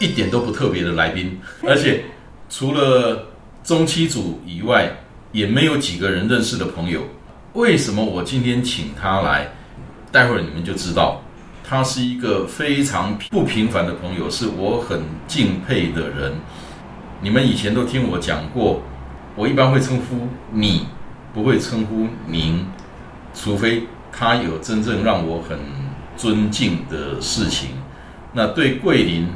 一点都不特别的来宾，而且除了中期组以外，也没有几个人认识的朋友。为什么我今天请他来？待会儿你们就知道，他是一个非常不平凡的朋友，是我很敬佩的人。你们以前都听我讲过，我一般会称呼你，不会称呼您，除非他有真正让我很尊敬的事情。那对桂林。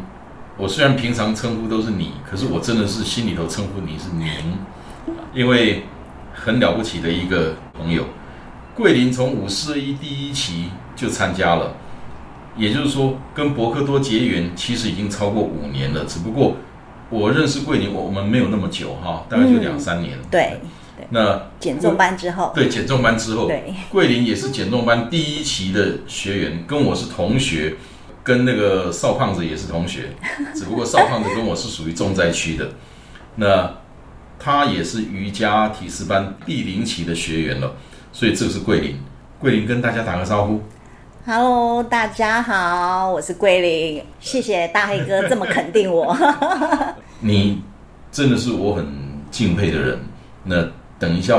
我虽然平常称呼都是你，可是我真的是心里头称呼你是您，因为很了不起的一个朋友。桂林从五四一第一期就参加了，也就是说跟博克多结缘，其实已经超过五年了。只不过我认识桂林，我我们没有那么久哈，大概就两三年。对，那减重班之后，对减重班之后，对桂林也是减重班第一期的学员，跟我是同学。跟那个邵胖子也是同学，只不过邵胖子跟我是属于重灾区的，那他也是瑜伽体式班第零期的学员了，所以这个是桂林。桂林跟大家打个招呼，Hello，大家好，我是桂林，谢谢大黑哥这么肯定我。你真的是我很敬佩的人。那等一下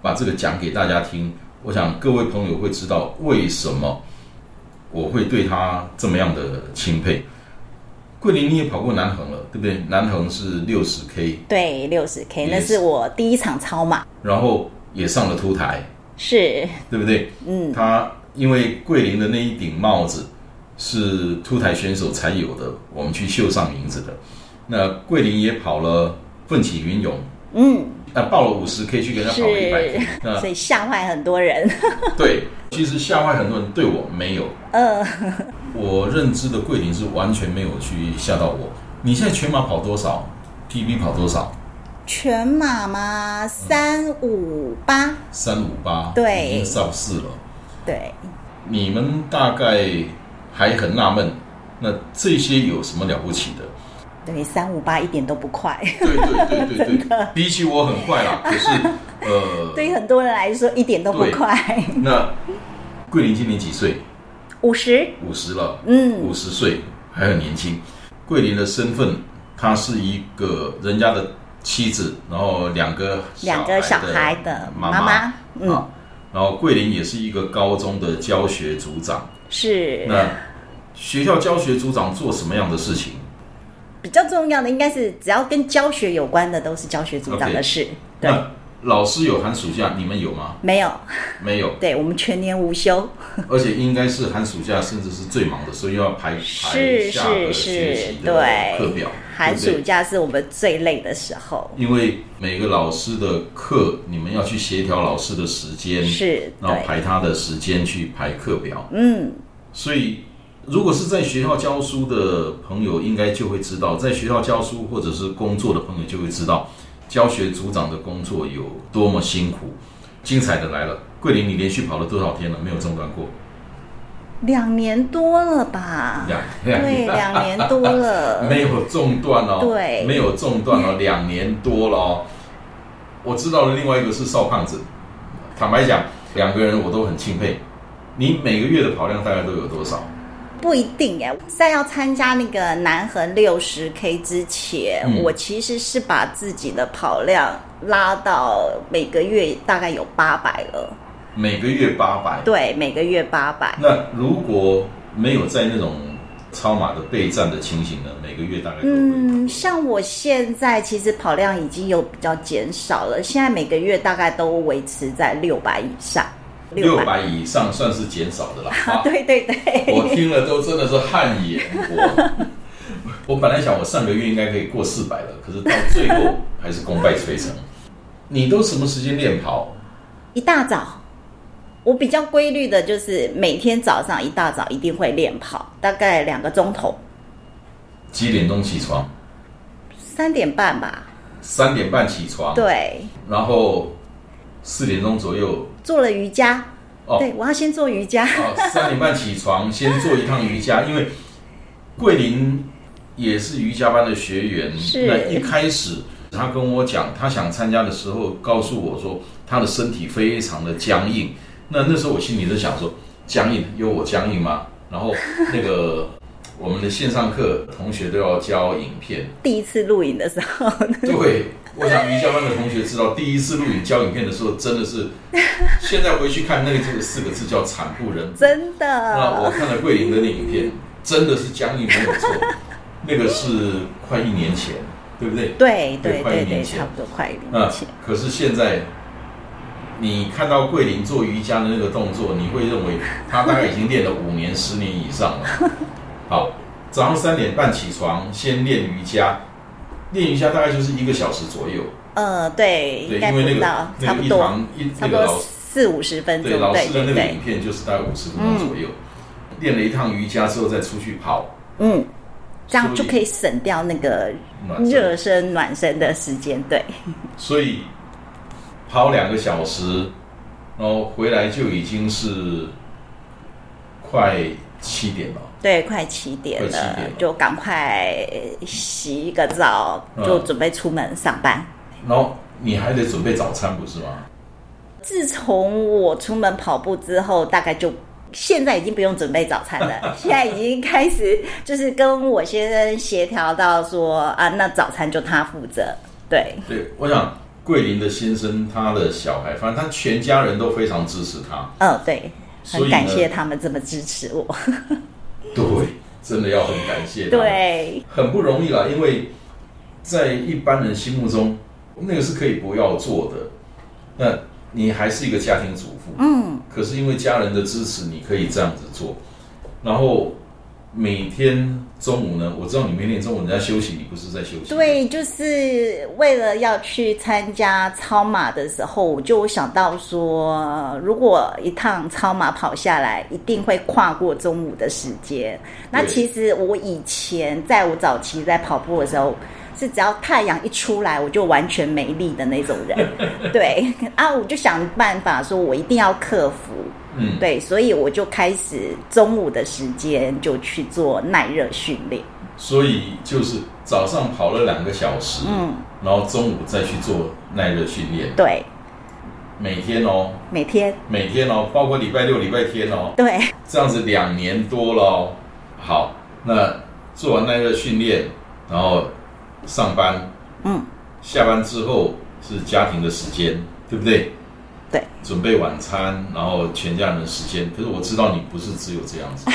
把这个讲给大家听，我想各位朋友会知道为什么。我会对他这么样的钦佩。桂林你也跑过南横了，对不对？南横是六十 K，对，六十 K，那是我第一场超马。然后也上了凸台，是，对不对？嗯。他因为桂林的那一顶帽子是凸台选手才有的，我们去绣上名字的。那桂林也跑了奋起云涌，嗯，那报了五十可以去跟他跑了一百所以吓坏很多人。对。其实吓坏很多人，对我没有。嗯，我认知的桂林是完全没有去吓到我。你现在全马跑多少？PB 跑多少？全马吗？三五八。三五八。对，已经上四了。对。你们大概还很纳闷，那这些有什么了不起的？对，三五八一点都不快。对对对对对，比起我很快啦。可是。呃，对于很多人来说一点都不快。那桂林今年几岁？五十。五十了，嗯，五十岁还很年轻。桂林的身份，她是一个人家的妻子，然后两个两个小孩的妈妈，嗯，然后桂林也是一个高中的教学组长。是。那学校教学组长做什么样的事情？比较重要的应该是只要跟教学有关的，都是教学组长的事。对。老师有寒暑假，你们有吗？没有，没有。对我们全年无休，而且应该是寒暑假，甚至是最忙的，所以要排排下个学期的课表。寒暑假是我们最累的时候，因为每个老师的课，你们要去协调老师的时间，是，然后排他的时间去排课表。嗯，所以如果是在学校教书的朋友，应该就会知道，在学校教书或者是工作的朋友就会知道。教学组长的工作有多么辛苦？精彩的来了！桂林，你连续跑了多少天了？没有中断过？两年多了吧？两 对，两年多了，没有中断哦。对，没有中断哦，两年多了哦。我知道了，另外一个是邵胖子。坦白讲，两个人我都很钦佩。你每个月的跑量大概都有多少？不一定哎，在要参加那个南横六十 K 之前，我其实是把自己的跑量拉到每个月大概有八百了。每个月八百？对，每个月八百。那如果没有在那种超马的备战的情形呢？每个月大概嗯，像我现在其实跑量已经有比较减少了，现在每个月大概都维持在六百以上。六百以上算是减少的了。对对对，我听了都真的是汗颜。我 我本来想我上个月应该可以过四百了，可是到最后还是功败垂成。你都什么时间练跑？一大早，我比较规律的就是每天早上一大早一定会练跑，大概两个钟头，几点钟起床？三点半吧。三点半起床，对，然后四点钟左右做了瑜伽。哦对，我要先做瑜伽。哦，三点半起床，先做一趟瑜伽，因为桂林也是瑜伽班的学员。是那一开始他跟我讲，他想参加的时候，告诉我说他的身体非常的僵硬。那那时候我心里在想说，僵硬有我僵硬吗？然后那个 我们的线上课同学都要交影片，第一次录影的时候，对，我想瑜伽班的同学知道，第一次录影教影片的时候，真的是现在回去看那个这个四个字叫惨不忍睹。真的那我。看了桂林的那影片，真的是僵硬没有错，那个是快一年前，对不对？对对对快对对，一年前差不多快一年前。可是现在，你看到桂林做瑜伽的那个动作，你会认为他大概已经练了五年、十年以上了。好，早上三点半起床，先练瑜伽，练瑜伽大概就是一个小时左右。呃，对，对，因为那个，那差不多个一堂，一差不多那个老四五十分钟对，老对师的那个影，片就是大概五十分钟左右。练了一趟瑜伽之后，再出去跑，嗯，这样就可以省掉那个热身暖身的时间。对，所以跑两个小时，然后回来就已经是快七点了。对，快七点了点，就赶快洗一个澡，嗯就准备出门上班。然后你还得准备早餐，不是吗？自从我出门跑步之后，大概就现在已经不用准备早餐了，现在已经开始就是跟我先生协调到说啊，那早餐就他负责。对，对，我想桂林的先生，他的小孩，反正他全家人都非常支持他。嗯，对，很感谢他们这么支持我。对，真的要很感谢他。对，很不容易啦，因为在一般人心目中，那个是可以不要做的。那你还是一个家庭主妇，嗯，可是因为家人的支持，你可以这样子做。然后每天中午呢，我知道你每天中午人家休息，你不是在休息？，对，就是为了要去参加超马的时候，我就想到说，如果一趟超马跑下来，一定会跨过中午的时间。那其实我以前在我早期在跑步的时候，是只要太阳一出来，我就完全没力的那种人。对啊，我就想办法说，我一定要克服。嗯，对，所以我就开始中午的时间就去做耐热训练。所以就是早上跑了两个小时，嗯，然后中午再去做耐热训练，对，每天哦，每天每天哦，包括礼拜六、礼拜天哦，对。这样子两年多了哦。好，那做完耐热训练，然后上班，嗯，下班之后是家庭的时间，对不对？对，准备晚餐，然后全家人的时间。可是我知道你不是只有这样子，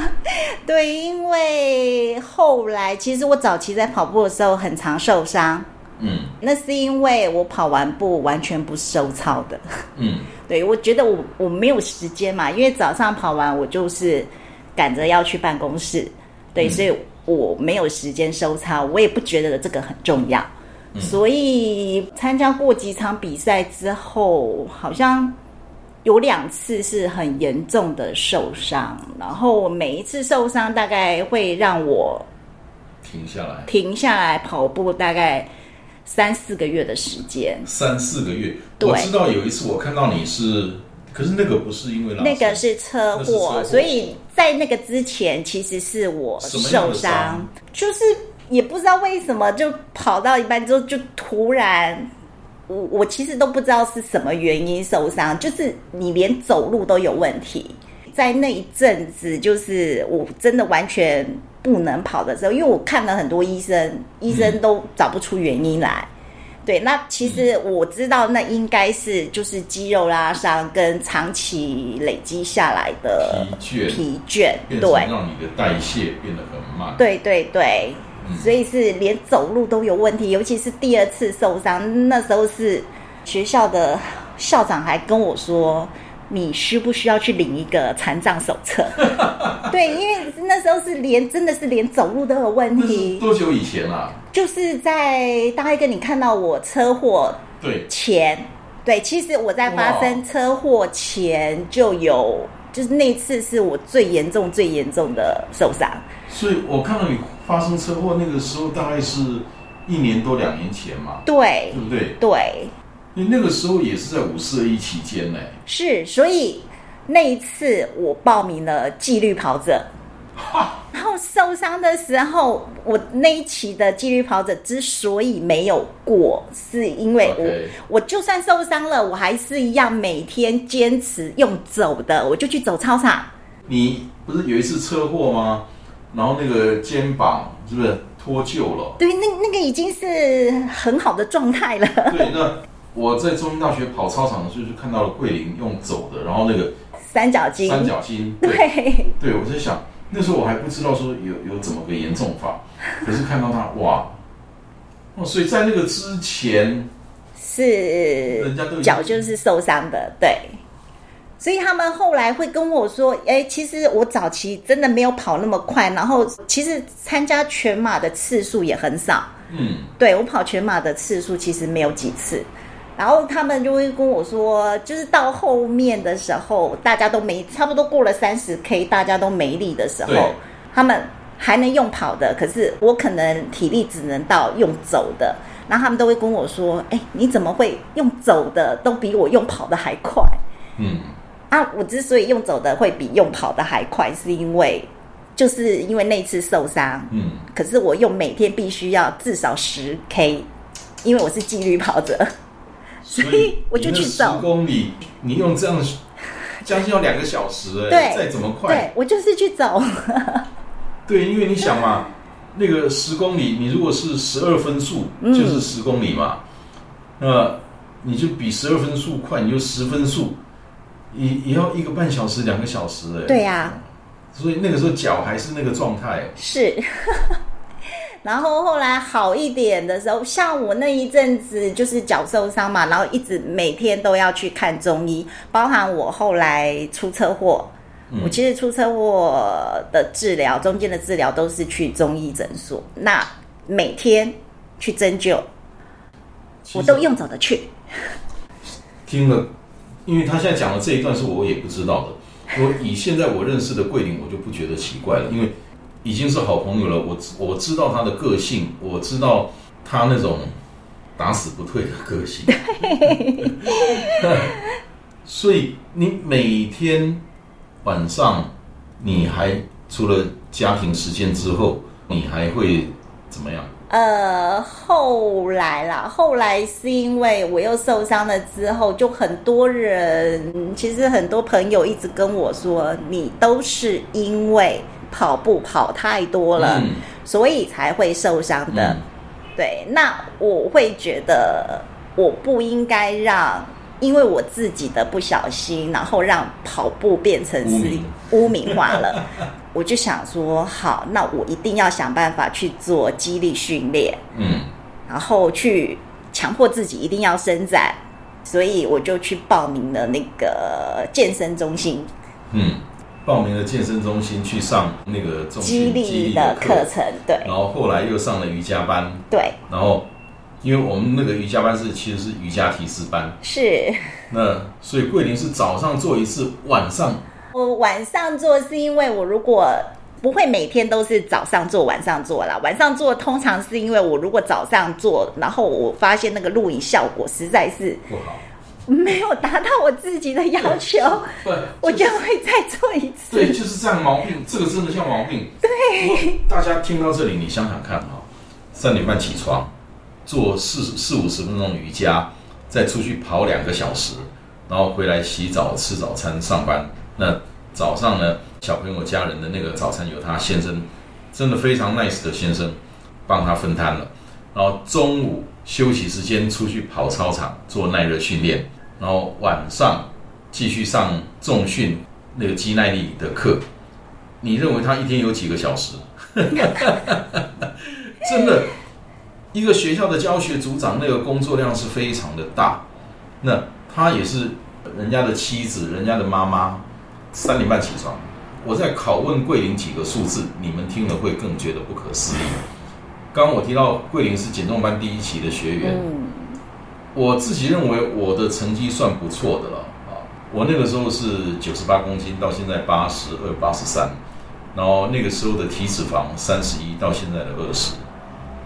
对，因为后来其实我早期在跑步的时候很常受伤，嗯那是因为我跑完步完全不收操的。嗯，对，我觉得我我没有时间嘛，因为早上跑完我就是赶着要去办公室，对，嗯所以我没有时间收操，我也不觉得这个很重要。所以参加过几场比赛之后，好像有两次是很严重的受伤，然后每一次受伤大概会让我停下来停下来跑步大概三四个月的时间。三四个月。我知道有一次我看到你是，可是那个不是因为拉那个是车祸，所以在那个之前其实是我受伤？伤，就是也不知道为什么就跑到一半之后就突然。我我其实都不知道是什么原因受伤，就是你连走路都有问题。在那一阵子，就是我真的完全不能跑的时候，因为我看了很多医生，医生都找不出原因来。对，那其实我知道，那应该是就是肌肉拉伤跟长期累积下来的疲倦疲倦，对，让你的代谢变得很慢。对对对，嗯所以是连走路都有问题，尤其是第二次受伤，那时候是学校的校长还跟我说。你需不需要去领一个残障手册？对，因为那时候是连真的是连走路都有问题，多久以前啊？就是在大概跟你看到我车祸对，前对，其实我在发生车祸前就有，就是那次是我最严重、最严重的受伤。所以我看到你发生车祸那个时候，大概是一年多两年前嘛，对对不对？对，因为那个时候也是在五四二一期间呢。是，所以那一次我报名了纪律跑者。然后受伤的时候，我那一期的纪律跑者之所以没有过，是因为我我就算受伤了，我还是一样每天坚持用走的，我就去走操场。你不是有一次车祸吗？然后那个肩膀是不是脱臼了？对，那那个已经是很好的状态了。对，那我在中医大学跑操场的时候，就看到了桂林用走的，然后那个三角巾，三角巾，对对，我在想，那时候我还不知道说有有怎么个严重法，可是看到他哇，哦，所以在那个之前，是人家都脚就是受伤的，对。所以他们后来会跟我说：“哎，其实我早期真的没有跑那么快，然后其实参加全马的次数也很少。嗯，对我跑全马的次数其实没有几次。然后他们就会跟我说，就是到后面的时候，大家都没差不多过了三十 K，大家都没力的时候，他们还能用跑的，可是我可能体力只能到用走的。然后他们都会跟我说：“哎，你怎么会用走的都比我用跑的还快？”嗯，啊，我之所以用走的会比用跑的还快，是因为就是因为那次受伤，嗯，可是我用每天必须要至少十 K，因为我是纪律跑者，所以我就去十走。公里，你用这样 将近要两个小时哎，对再怎么快，对我就是去走，对，因为你想嘛，那个十公里，你如果是十二分速，嗯就是十公里嘛，那你就比十二分速快，你就十分速，也也要一个半小时、两个小时哎。对呀所以那个时候脚还是那个状态，是。然后后来好一点的时候，像我那一阵子就是脚受伤嘛，然后一直每天都要去看中医，包含我后来出车祸，嗯我其实出车祸的治疗，中间的治疗都是去中医诊所，那每天去针灸，我都用走的去。听了，因为他现在讲的这一段是我也不知道的。我以现在我认识的桂林，我就不觉得奇怪了，因为已经是好朋友了。我我知道他的个性，我知道他那种打死不退的个性。所以你每天晚上，你还除了家庭时间之后，你还会怎么样？呃，后来啦，后来是因为我又受伤了之后，就很多人，其实很多朋友一直跟我说，你都是因为跑步跑太多了，嗯所以才会受伤的。嗯对，那我会觉得我不应该让，因为我自己的不小心，然后让跑步变成是污名化了。我就想说，好，那我一定要想办法去做肌力训练，嗯。然后去强迫自己一定要伸展，所以我就去报名了那个健身中心。嗯，报名了健身中心去上那个重肌训力的课程。对。然后后来又上了瑜伽班，对，然后因为我们那个瑜伽班是其实是瑜伽提示班，是。那所以桂林是早上做一次，晚上我晚上做是因为我如果不会每天都是早上做晚上做啦，晚上做通常是因为我如果早上做，然后我发现那个录影效果实在是不好，没有达到我自己的要求，不，我就会再做一次。对，就是这样毛病，这个真的像毛病。对，大家听到这里，你想想看哈，三点半起床，做四四五十分钟瑜伽，再出去跑两个小时，然后回来洗澡、吃早餐、上班。那早上呢，小朋友家人的那个早餐由他先生，真的非常 nice 的先生帮他分摊了。然后中午休息时间出去跑操场做耐热训练，然后晚上继续上重训那个肌耐力的课。你认为他一天有几个小时？真的，一个学校的教学组长那个工作量是非常的大。那他也是人家的妻子，人家的妈妈，三点半起床。我在拷问桂林几个数字，你们听了会更觉得不可思议。刚刚我提到桂林是减重班第一期的学员，嗯，我自己认为我的成绩算不错的了啊。我那个时候是九十八公斤，到现在八十二、八十三，然后那个时候的体脂肪三十一，到现在的二十。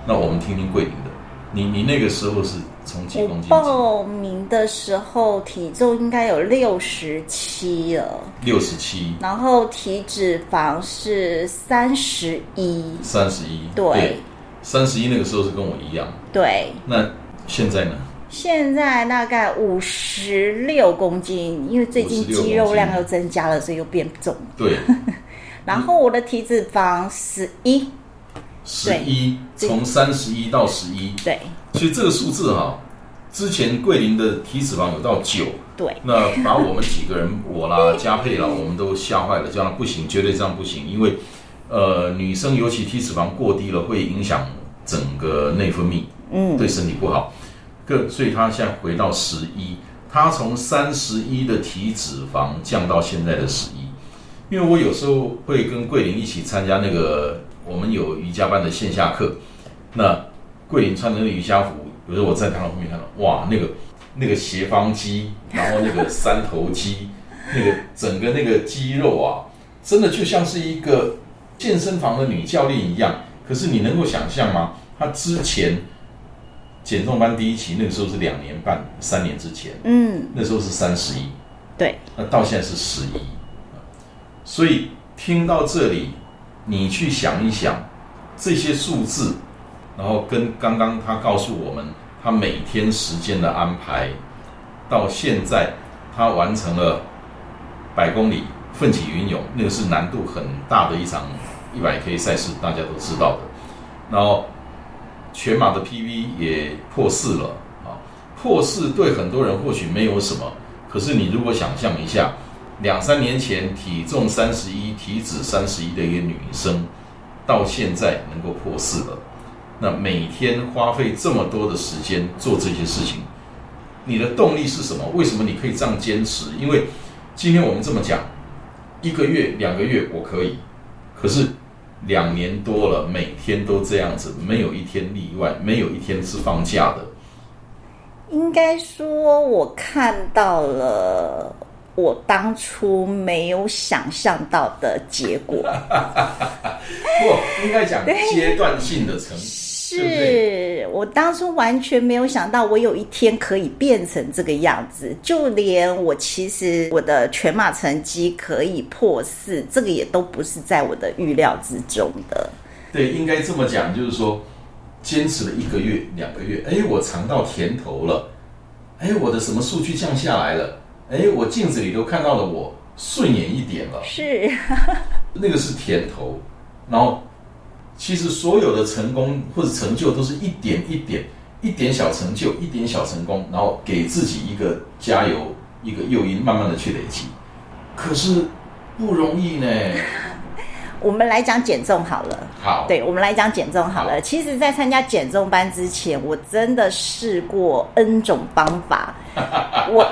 那我们听听桂林的，你你那个时候是从几公斤起？报名的时候体重应该有六十七了，六十七、然后体脂肪是三十一，三十一。对三十一那个时候是跟我一样。对，那现在呢？现在大概五十六公斤，因为最近56公斤肌肉量又增加了，所以又变重。对，然后我的体脂肪十一，十一，从三十一到十一。对其实这个数字哈，之前桂林的体脂肪有到九，对，那把我们几个人，我啦、嘉佩啦，我们都吓坏了，这样不行，绝对这样不行，因为呃，女生尤其体脂肪过低了，会影响整个内分泌，嗯，对身体不好。个，所以她现在回到十一，她从三十一的体脂肪降到现在的十一。因为我有时候会跟桂林一起参加那个我们有瑜伽班的线下课，那桂林穿的那个瑜伽服，有时候我在他们后面看到，哇，那个那个斜方肌，然后那个三头肌，那个整个那个肌肉啊，真的就像是一个健身房的女教练一样。可是你能够想象吗？她之前减重班第一期那个时候是两年半、三年之前，嗯，那时候是三十一，对，那到现在是十一，所以听到这里，你去想一想这些数字，然后跟刚刚他告诉我们他每天时间的安排，到现在他完成了百公里奋起云涌，那个是难度很大的一场一百 K 赛事，大家都知道的。然后全马的 PV 也破四了啊，破四对很多人或许没有什么，可是你如果想象一下，两三年前体重三十一、体脂三十一的一个女生，到现在能够破四了，那每天花费这么多的时间做这些事情，你的动力是什么？为什么你可以这样坚持？因为今天我们这么讲，一个月、两个月我可以，可是两年多了，每天都这样子，没有一天例外，没有一天是放假的。应该说我看到了我当初没有想象到的结果。不，应该讲阶段性的成，对对？是我当初完全没有想到，我有一天可以变成这个样子。就连我其实我的全马成绩可以破四，这个也都不是在我的预料之中的。对，应该这么讲，就是说，坚持了一个月、两个月，哎，我尝到甜头了，哎，我的什么数据降下来了，哎，我镜子里都看到了我顺眼一点了，是，那个是甜头。然后，其实所有的成功或者成就都是一点一点、一点小成就、一点小成功，然后给自己一个加油、一个诱因，慢慢的去累积。可是不容易呢。我们来讲减重好了。好，对，我们来讲减重好了。好其实，在参加减重班之前，我真的试过 N 种方法。我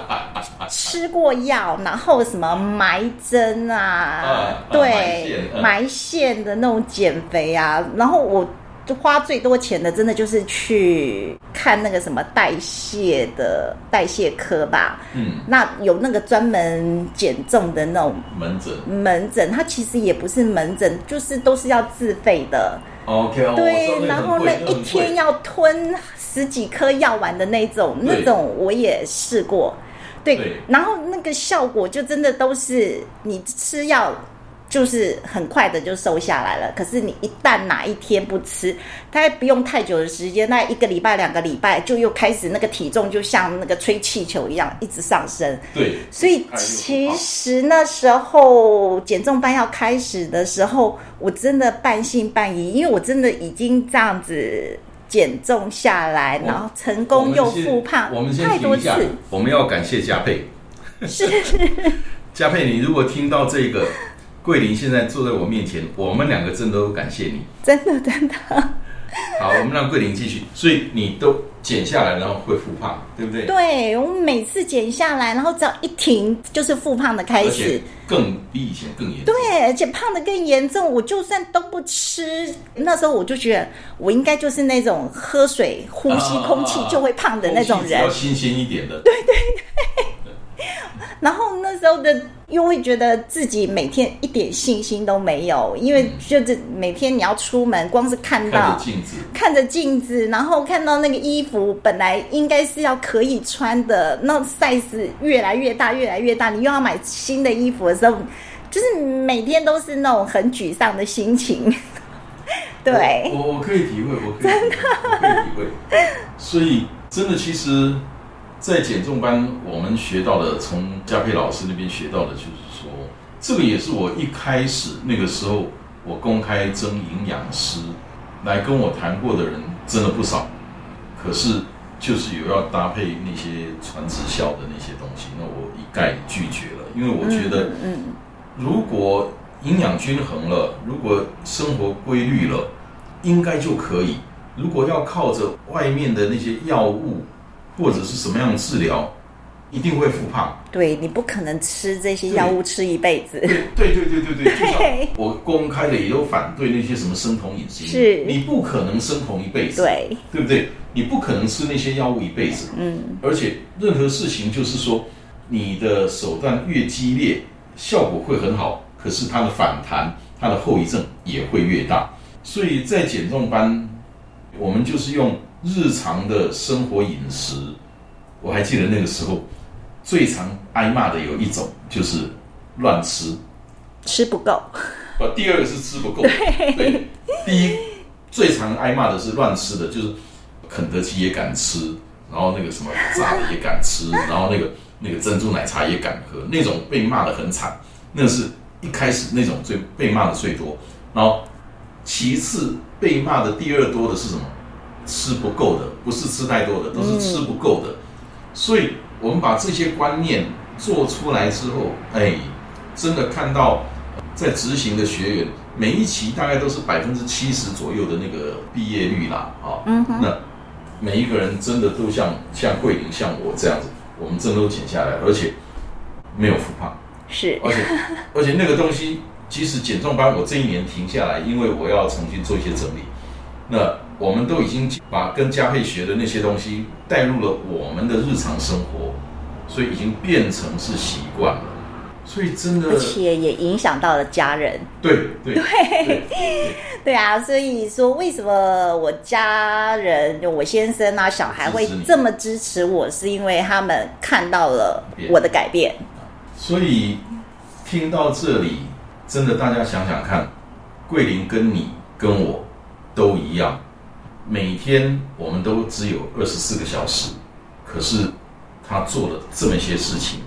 吃过药，然后什么埋针啊，啊埋对埋线的那种减肥啊，然后我。就花最多钱的，真的就是去看那个什么代谢的代谢科吧。嗯，那有那个专门减重的那种门诊门诊，它其实也不是门诊，就是都是要自费的。，OK，对，然后那一天要吞十几颗药丸的那种，那种我也试过。对，对然后那个效果就真的都是你吃药。就是很快的就瘦下来了，可是你一旦哪一天不吃，大概不用太久的时间，那一个礼拜、两个礼拜就又开始那个体重就像那个吹气球一样一直上升。对，所以其实那时候减重班要开始的时候，我真的半信半疑，因为我真的已经这样子减重下来，然后成功又复胖我们先太多提一下次，，我们要感谢嘉佩。是 嘉佩，你如果听到这个，桂林现在坐在我面前，我们两个真的都感谢你。真的真的好，我们让桂林继续。所以你都减下来，然后会复胖，对不对？对我每次减下来，然后只要一停，就是复胖的开而始且。更比以前更严重。对，而且胖的更严重。我就算都不吃，那时候我就觉得我应该就是那种喝水、呼吸空气就会胖的那种人要。新鲜一点的。对对对然后那时候的又会觉得自己每天一点信心都没有，因为就是每天你要出门，光是看看到镜子，看着镜子，然后看到那个衣服本来应该是要可以穿的，那 size 越来越大，越来越大，你又要买新的衣服的时候，就是每天都是那种很沮丧的心情。对，我我我可以体会，我可以体会，我可以体会。所以真的，其实，在减重班我们学到的，从嘉佩老师那边学到的，就是说，这个也是我一开始那个时候，我公开征营养师来跟我谈过的人，真的不少。可是就是有要搭配那些传直销的那些东西，那我一概拒绝了，因为我觉得。嗯，如果营养均衡了，如果生活规律了，应该就可以。如果要靠着外面的那些药物或者是什么样的治疗，一定会复胖。对你不可能吃这些药物吃一辈子。对对对对对对，就像对我公开的也有反对那些什么生酮饮食，是你不可能生酮一辈子，对，对不对？你不可能吃那些药物一辈子，嗯，而且任何事情就是说，你的手段越激烈，效果会很好，可是它的反弹、它的后遗症也会越大。所以在减重班，我们就是用日常的生活饮食。我还记得那个时候，最常挨骂的有一种就是乱吃，吃不够。不，第二个是吃不够。对，第一最常挨骂的是乱吃的，就是肯德基也敢吃，然后那个什么炸的也敢吃，然后那个那个珍珠奶茶也敢喝，那种被骂的很惨。那是一开始那种最被骂的最多，然后其次被骂的第二多的是什么？吃不够的，不是吃太多的，都是吃不够的。所以我们把这些观念做出来之后，哎，真的看到在执行的学员，每一期大概都是百分之七十左右的那个毕业率啦，啊，那每一个人真的都像像桂林像我这样子，我们真的都减下来，而且没有复胖，是。而且 而且那个东西，即使减重班我这一年停下来，因为我要重新做一些整理，那我们都已经把跟嘉佩学的那些东西带入了我们的日常生活，所以已经变成是习惯了。所以真的而，且也影响到了家人。对对对对，对啊，所以说为什么我家人、就我先生啊、小孩会这么支持我，是因为他们看到了我的改变。所以听到这里，真的大家想想看，桂林跟你跟我都一样，每天我们都只有二十四个小时，可是他做了这么些事情，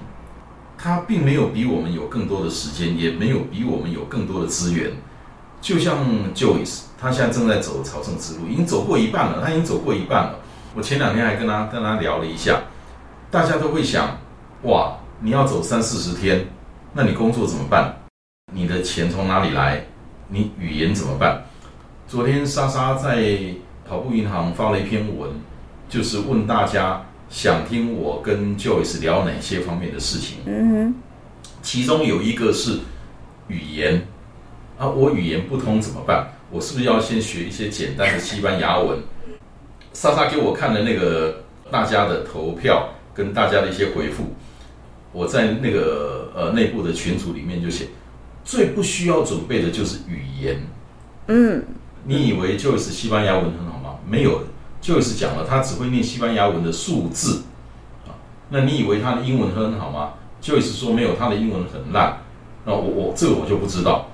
他并没有比我们有更多的时间，也没有比我们有更多的资源。就像 Joyce，他现在正在走朝圣之路，已经走过一半了，他已经走过一半了。我前两天还跟他跟他聊了一下，大家都会想，哇，你要走三四十天，那你工作怎么办？你的钱从哪里来？你语言怎么办？昨天莎莎在跑步银行发了一篇文，就是问大家想听我跟 Joyce 聊哪些方面的事情。嗯其中有一个是语言啊，我语言不通怎么办？我是不是要先学一些简单的西班牙文？莎莎给我看了那个大家的投票跟大家的一些回复，我在那个呃内部的群组里面就写，最不需要准备的就是语言。嗯，你以为 Joyce 西班牙文很好吗？没有，Joyce 讲了，他只会念西班牙文的数字啊。那你以为他的英文很好吗？Joyce 说没有，他的英文很烂。那我我这个我就不知道。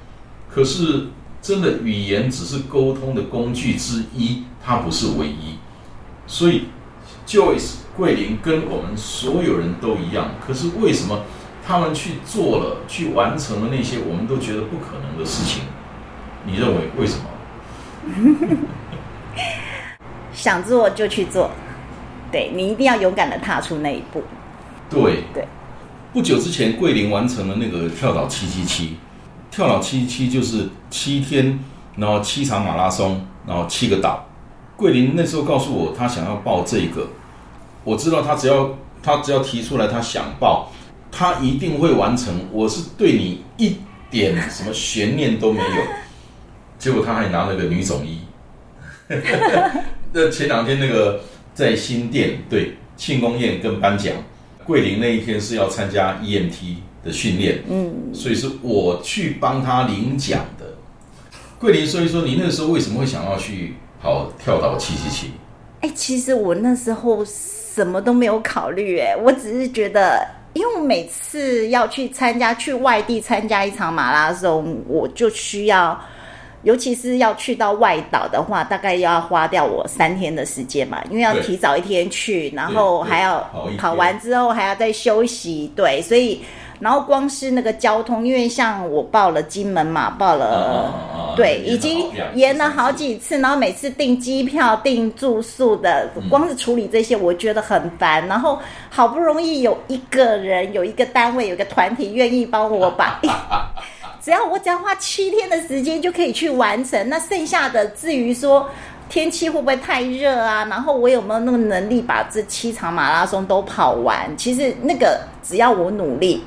可是真的语言只是沟通的工具之一，它不是唯一。所以 Joyce 桂林跟我们所有人都一样。可是为什么他们去做了，去完成了那些我们都觉得不可能的事情？你认为为什么？想做就去做，对你一定要勇敢的踏出那一步。对对，不久之前，桂林完成了那个跳岛七七七，跳岛七七七就是七天，然后七场马拉松，然后七个岛，桂林那时候告诉我，他想要报这个，我知道他只要他只要提出来，他想报，他一定会完成。我是对你一点什么悬念都没有。结果他还拿了个女总医。那前两天那个在新店对庆功宴跟颁奖，桂林那一天是要参加 EMT 的训练，嗯，所以是我去帮他领奖的。桂林所以说，你那个时候为什么会想要去跑跳岛七七七？哎，其实我那时候什么都没有考虑，哎，我只是觉得，因为我每次要去参加去外地参加一场马拉松，我就需要。尤其是要去到外岛的话，大概要花掉我三天的时间嘛，因为要提早一天去，然后还要跑完之后还要再休息，对，所以然后光是那个交通，因为像我报了金门嘛，报了，对，已经延了好几次，然后每次订机票、订住宿的，光是处理这些，我觉得很烦。然后好不容易有一个人、有一个单位、有个团体愿意帮我把。只要我只要花七天的时间就可以去完成，那剩下的至于说天气会不会太热啊，然后我有没有那个能力把这七场马拉松都跑完？其实那个只要我努力，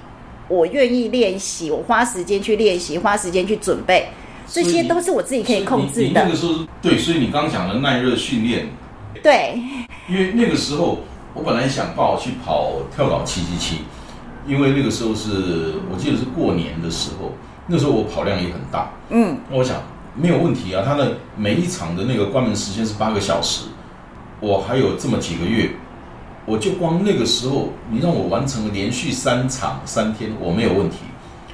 我愿意练习，我花时间去练习，花时间去准备，这些都是我自己可以控制的。那个时候对，所以你刚讲的耐热训练，对，因为那个时候我本来想报去跑跳岛七七七，因为那个时候是我记得是过年的时候。那时候我跑量也很大，嗯，那我想没有问题啊。他的每一场的那个关门时间是八个小时，我还有这么几个月，我就光那个时候，你让我完成连续三场三天，我没有问题。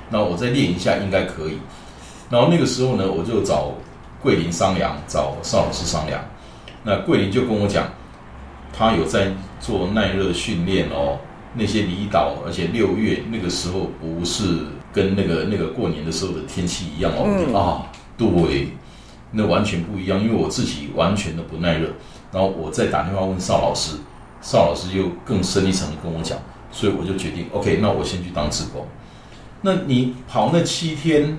那我再练一下应该可以。然后那个时候呢，我就找桂林商量，找邵老师商量。那桂林就跟我讲，他有在做耐热训练哦，那些离岛，而且六月那个时候不是。跟那个那个过年的时候的天气一样哦，啊，对，那完全不一样，因为我自己完全的不耐热。然后我再打电话问邵老师，邵老师又更深一层跟我讲，所以我就决定，OK，那我先去当志工。那你跑那七天，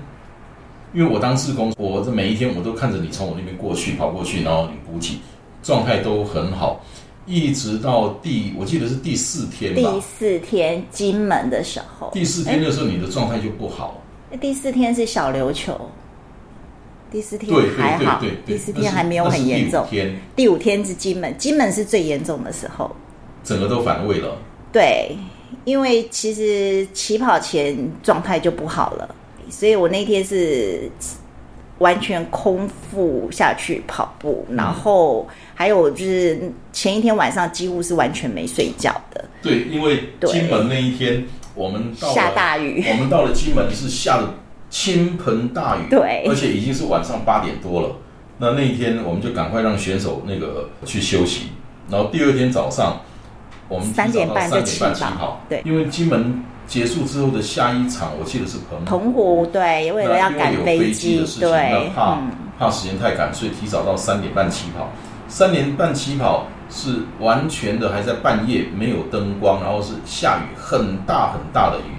因为我当志工，我这每一天我都看着你从我那边过去跑过去，然后你补给状态都很好。一直到第，我记得是第四天吧。第四天金门的时候，第四天的时候你的状态就不好。第四天是小琉球，第四天还好，第四天还没有很严重。天第五天是金门，金门是最严重的时候，整个都反胃了。对，因为其实起跑前状态就不好了，所以我那天是完全空腹下去跑步，然后。还有就是前一天晚上几乎是完全没睡觉的。对，因为金门那一天我们到下大雨，我们到了金门是下了倾盆大雨，对，而且已经是晚上八点多了。那那一天我们就赶快让选手那个去休息，然后第二天早上我们三点半就起跑，对，因为金门结束之后的下一场我记得是澎澎湖，对，为了要赶飞机的事情，那怕怕时间太赶，所以提早到三点半起跑。三点半起跑是完全的，还在半夜，没有灯光，然后是下雨，很大很大的雨。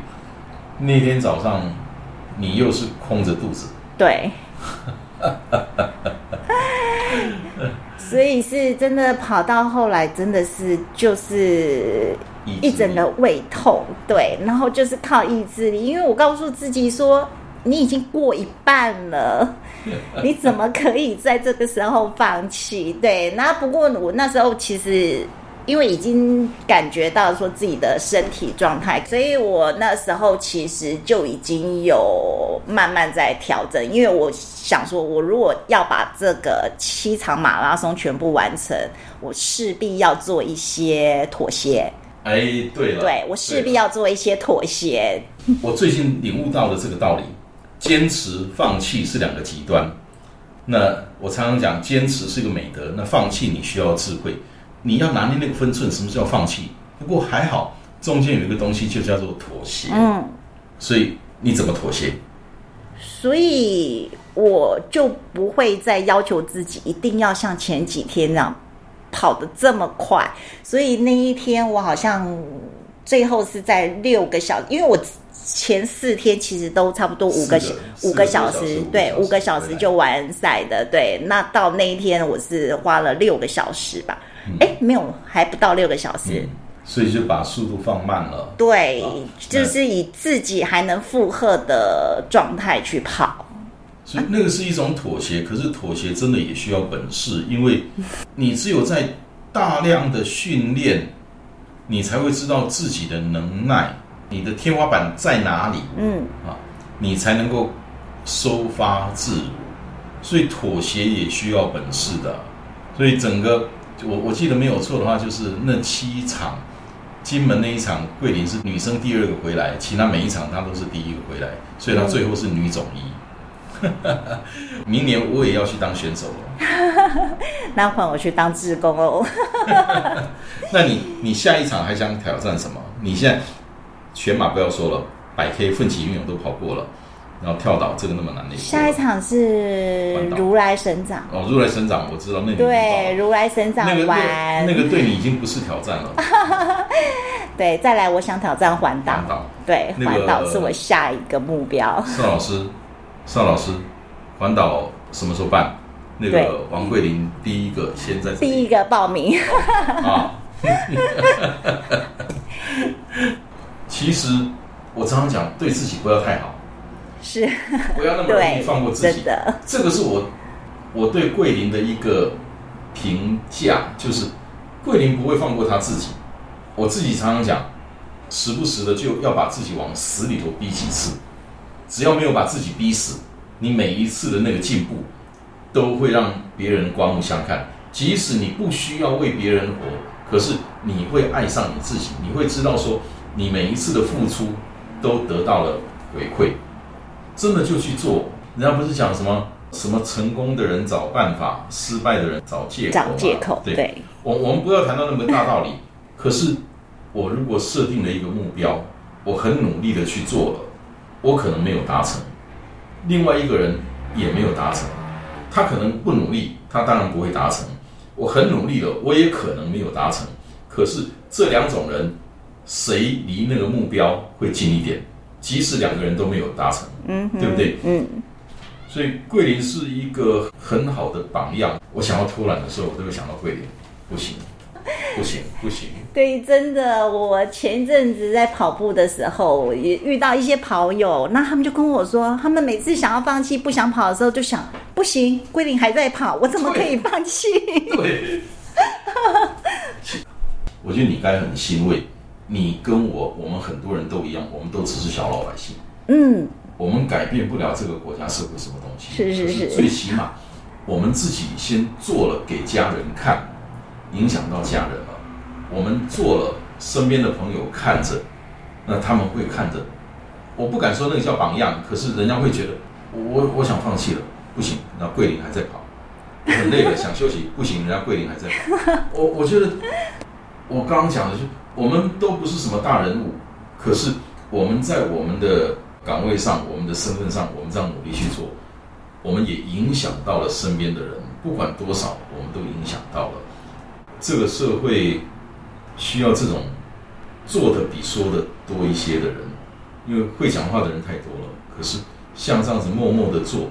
那天早上，你又是空着肚子。对。所以是真的跑到后来，真的是就是一整个胃痛，对，然后就是靠意志力，因为我告诉自己说，你已经过一半了。你怎么可以在这个时候放弃？对，那不过我那时候其实因为已经感觉到说自己的身体状态，所以我那时候其实就已经有慢慢在调整。因为我想说，我如果要把这个七场马拉松全部完成，我势必要做一些妥协。哎，对了，对我势必要做一些妥协。我最近领悟到了这个道理。坚持、放弃是两个极端。那我常常讲，坚持是个美德，那放弃你需要智慧，你要拿捏那个分寸。什么叫放弃？不过还好，中间有一个东西就叫做妥协。嗯，所以你怎么妥协？所以我就不会再要求自己一定要像前几天那样跑得这么快。所以那一天我好像最后是在六个小，因为我前四天其实都差不多五个小五个小时，对，五个小小时时就完赛的，对。那到那一天我是花了六个小时吧，哎、没有，还不到六个小时。嗯，所以就把速度放慢了。对，好就是以自己还能负荷的状态去跑。所以那个是一种妥协，可是妥协真的也需要本事，因为你只有在大量的训练，你才会知道自己的能耐，你的天花板在哪里嗯，啊，你才能够收发自如。所以妥协也需要本事的。所以整个我我记得没有错的话，就是那七场。金门那一场，桂林是女生第二个回来，其他每一场她都是第一个回来，所以她最后是女总一。明年我也要去当选手了。那换我去当志工哦。那你你下一场还想挑战什么？你现在全马不要说了，百 K 奋起运勇都跑过了，然后跳岛这个那么难的下一场是如来神掌，哦，如来神掌我知道，那你已经对，如来神掌那个完，那个那个对你已经不是挑战了。对，再来我想挑战环岛，环岛对，那个环岛是我下一个目标。宋老师，邵老师，环岛什么时候办？那个王桂林第一个先在第一个报名，啊。其实我常常讲，对自己不要太好，是不要那么容易放过，自己。的，这个是我我对桂林的一个评价，就是桂林不会放过他自己。我自己常常讲，时不时的就要把自己往死里头逼几次，只要没有把自己逼死，你每一次的那个进步，都会让别人刮目相看。即使你不需要为别人活，可是你会爱上你自己，你会知道说，你每一次的付出都得到了回馈。真的就去做。人家不是讲什么什么成功的人找办法，失败的人找借口吗找借口，对，对，我我们不要谈到那么大道理。可是我如果设定了一个目标，我很努力的去做了，我可能没有达成，另外一个人也没有达成，他可能不努力，他当然不会达成。我很努力了，我也可能没有达成。可是这两种人，谁离那个目标会近一点？即使两个人都没有达成，嗯，对不对？嗯，所以桂林是一个很好的榜样。我想要偷懒的时候，我都会想到桂林，不行，不行，不行。对，真的，我前一阵子在跑步的时候，也遇到一些跑友，那他们就跟我说，他们每次想要放弃、不想跑的时候，就想，不行，桂林还在跑，我怎么可以放弃？对，我觉得你该很欣慰。你跟我，我们很多人都一样，我们都只是小老百姓，嗯，我们改变不了这个国家社会什么东西。可是是是最起码我们自己先做了给家人看，影响到家人了。我们做了，身边的朋友看着，那他们会看着。我不敢说那个叫榜样，可是人家会觉得我我想放弃了，不行，那桂林还在跑，我很累了，想休息，不行，人家桂林还在跑。我我觉得我刚刚讲的就，我们都不是什么大人物，可是我们在我们的岗位上、我们的身份上，我们这样努力去做，我们也影响到了身边的人，不管多少，我们都影响到了。这个社会需要这种做的比说的多一些的人，因为会讲话的人太多了。可是像这样子默默的做，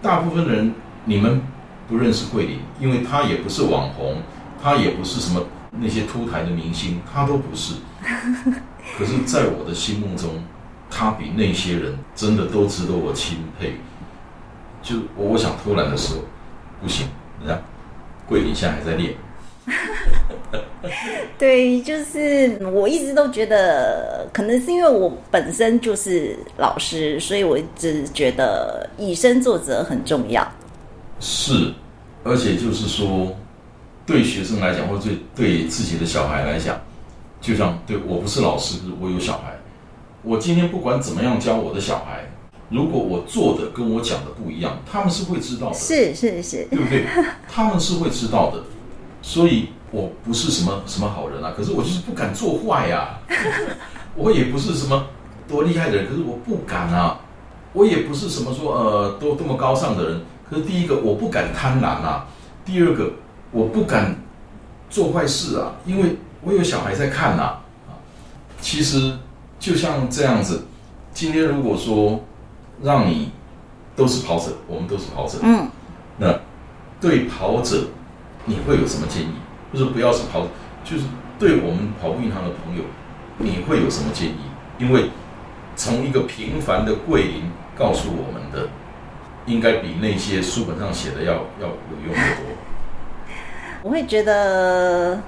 大部分的人你们不认识桂林，因为他也不是网红，他也不是什么那些秃台的明星，他都不是。可是，在我的心目中，他比那些人真的都值得我钦佩。就我我想偷懒的时候，不行，人家桂林现在还在练。对，就是我一直都觉得，可能是因为我本身就是老师，所以我一直觉得以身作则很重要。是，而且就是说，对学生来讲，或者对对自己的小孩来讲，就像对我不是老师，我有小孩，我今天不管怎么样教我的小孩，如果我做的跟我讲的不一样，他们是会知道的，是是是，对不对？他们是会知道的，所以我不是什么什么好人啊，可是我就是不敢做坏呀、我也不是什么多厉害的人，可是我不敢啊。我也不是什么说呃多多么高尚的人，可是第一个我不敢贪婪啊，第二个我不敢做坏事啊，因为我有小孩在看呐、啊。其实就像这样子，今天如果说让你都是跑者，我们都是跑者，嗯，那对跑者你会有什么建议？就是不要是跑，就是对我们跑步银行的朋友，你会有什么建议？因为从一个平凡的桂林告诉我们的，应该比那些书本上写的要要有用得多。我会觉得，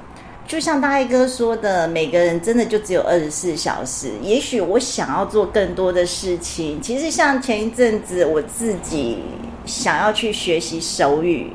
就像大黑哥说的，每个人真的就只有二十四小时。也许我想要做更多的事情。其实像前一阵子我自己想要去学习手语，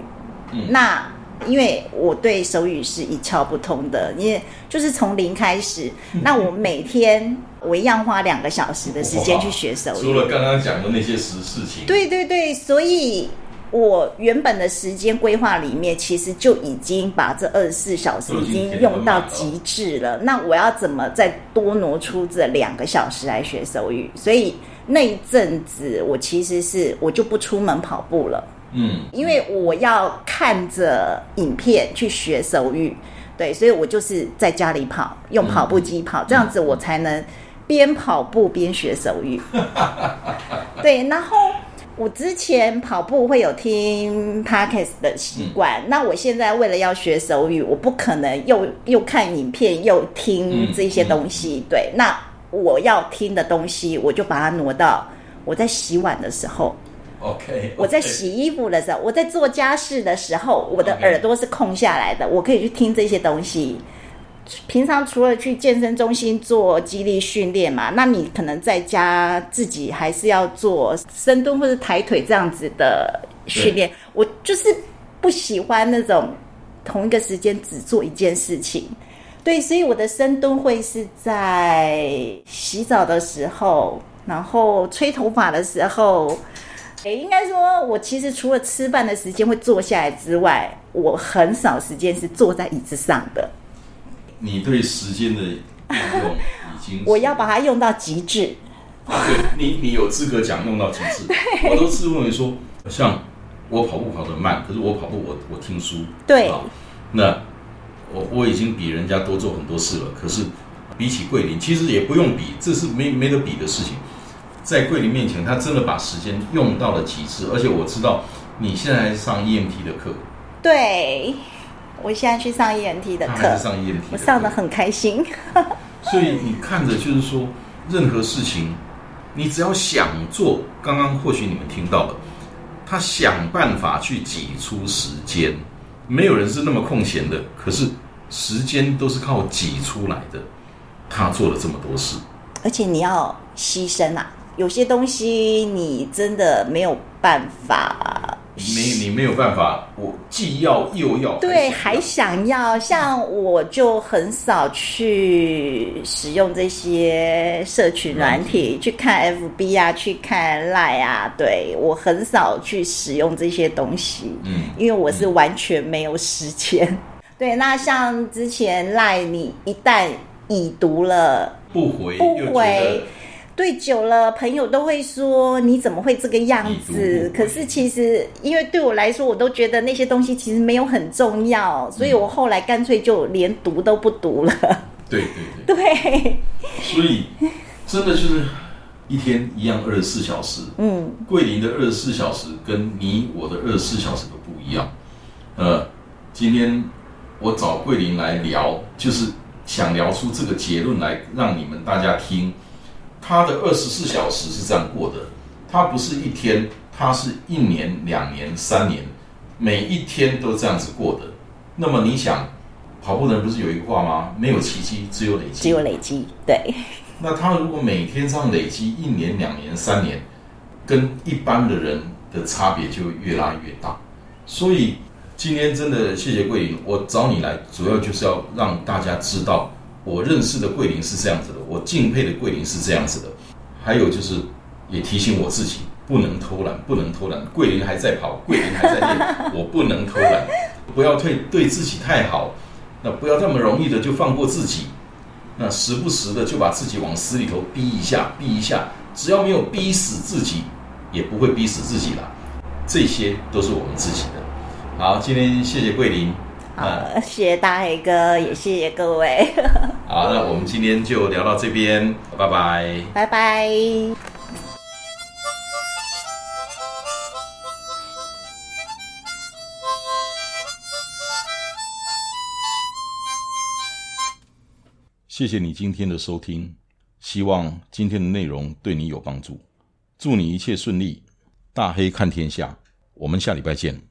嗯那因为我对手语是一窍不通的，因为就是从零开始。那我每天我一样花两个小时的时间去学手语。除了刚刚讲的那些实事情，对对对，所以我原本的时间规划里面，其实就已经把这二十四小时已经用到极致了。那我要怎么再多挪出这两个小时来学手语？所以那一阵子，我其实是我就不出门跑步了，嗯，因为我要看着影片去学手语。对，所以我就是在家里跑，用跑步机跑，这样子我才能边跑步边学手语。对，然后我之前跑步会有听 podcast 的习惯，那我现在为了要学手语，我不可能又又看影片又听这些东西。对，那我要听的东西，我就把它挪到我在洗碗的时候。OK，我在洗衣服的时候，我在做家事的时候，我的耳朵是空下来的，我可以去听这些东西。平常除了去健身中心做肌力训练嘛，那你可能在家自己还是要做深蹲或者抬腿这样子的训练。我就是不喜欢那种同一个时间只做一件事情。对，所以我的深蹲会是在洗澡的时候，然后吹头发的时候。诶，应该说，我其实除了吃饭的时间会坐下来之外，我很少时间是坐在椅子上的。你对时间的应用已经，我要把它用到极致。对你，你有资格讲用到极致。我都自问为说，像我跑步跑得慢，可是我跑步我我听书，对啊那我我已经比人家多做很多事了。可是比起桂林，其实也不用比，这是没没得比的事情。在桂林面前，他真的把时间用到了极致，而且我知道你现在上 EMT 的课，对，我现在去上 EMT 的课还是，上 EMT，我上的很开心。所以你看着就是说，任何事情，你只要想做，刚刚或许你们听到了，他想办法去挤出时间，没有人是那么空闲的，可是时间都是靠挤出来的。他做了这么多事，而且你要牺牲啊，有些东西你真的没有办法。你你没有办法，我既要又要，对，还还想要像我就很少去使用这些社群软体，去看 FB 啊，去看 Line 啊，对我很少去使用这些东西，嗯，因为我是完全没有时间。对，那像之前 Line，你一旦已读了不回不回得，对久了，朋友都会说你怎么会这个样子可是其实，因为对我来说，我都觉得那些东西其实没有很重要，所以我后来干脆就连读都不读了。对对对，对，所以真的就是一天一样二十四小时，嗯，桂林的二十四小时跟你我的二十四小时都不一样。呃，今天我找桂林来聊，就是想聊出这个结论来，让你们大家听。他的二十四小时是这样过的，他不是一天，他是一年、两年、三年，每一天都这样子过的。那么你想，跑步的人不是有一句话吗？没有奇迹，只有累积。只有累积。对，那他如果每天这样累积一年、两年、三年，跟一般的人的差别就越拉越大。所以今天真的谢谢桂林，我找你来主要就是要让大家知道，我认识的桂林是这样子的，我敬佩的桂林是这样子的。还有就是也提醒我自己，不能偷懒，不能偷懒。桂林还在跑，桂林还在练，我不能偷懒，不要对对自己太好，那不要那么容易的就放过自己。那时不时的就把自己往死里头逼一下，逼一下，只要没有逼死自己，也不会逼死自己了。这些都是我们自己的。好，今天谢谢桂林，好，谢谢大黑哥，也谢谢各位。好，那我们今天就聊到这边，拜拜。拜拜。谢谢你今天的收听，希望今天的内容对你有帮助。祝你一切顺利，大黑看天下，我们下礼拜见。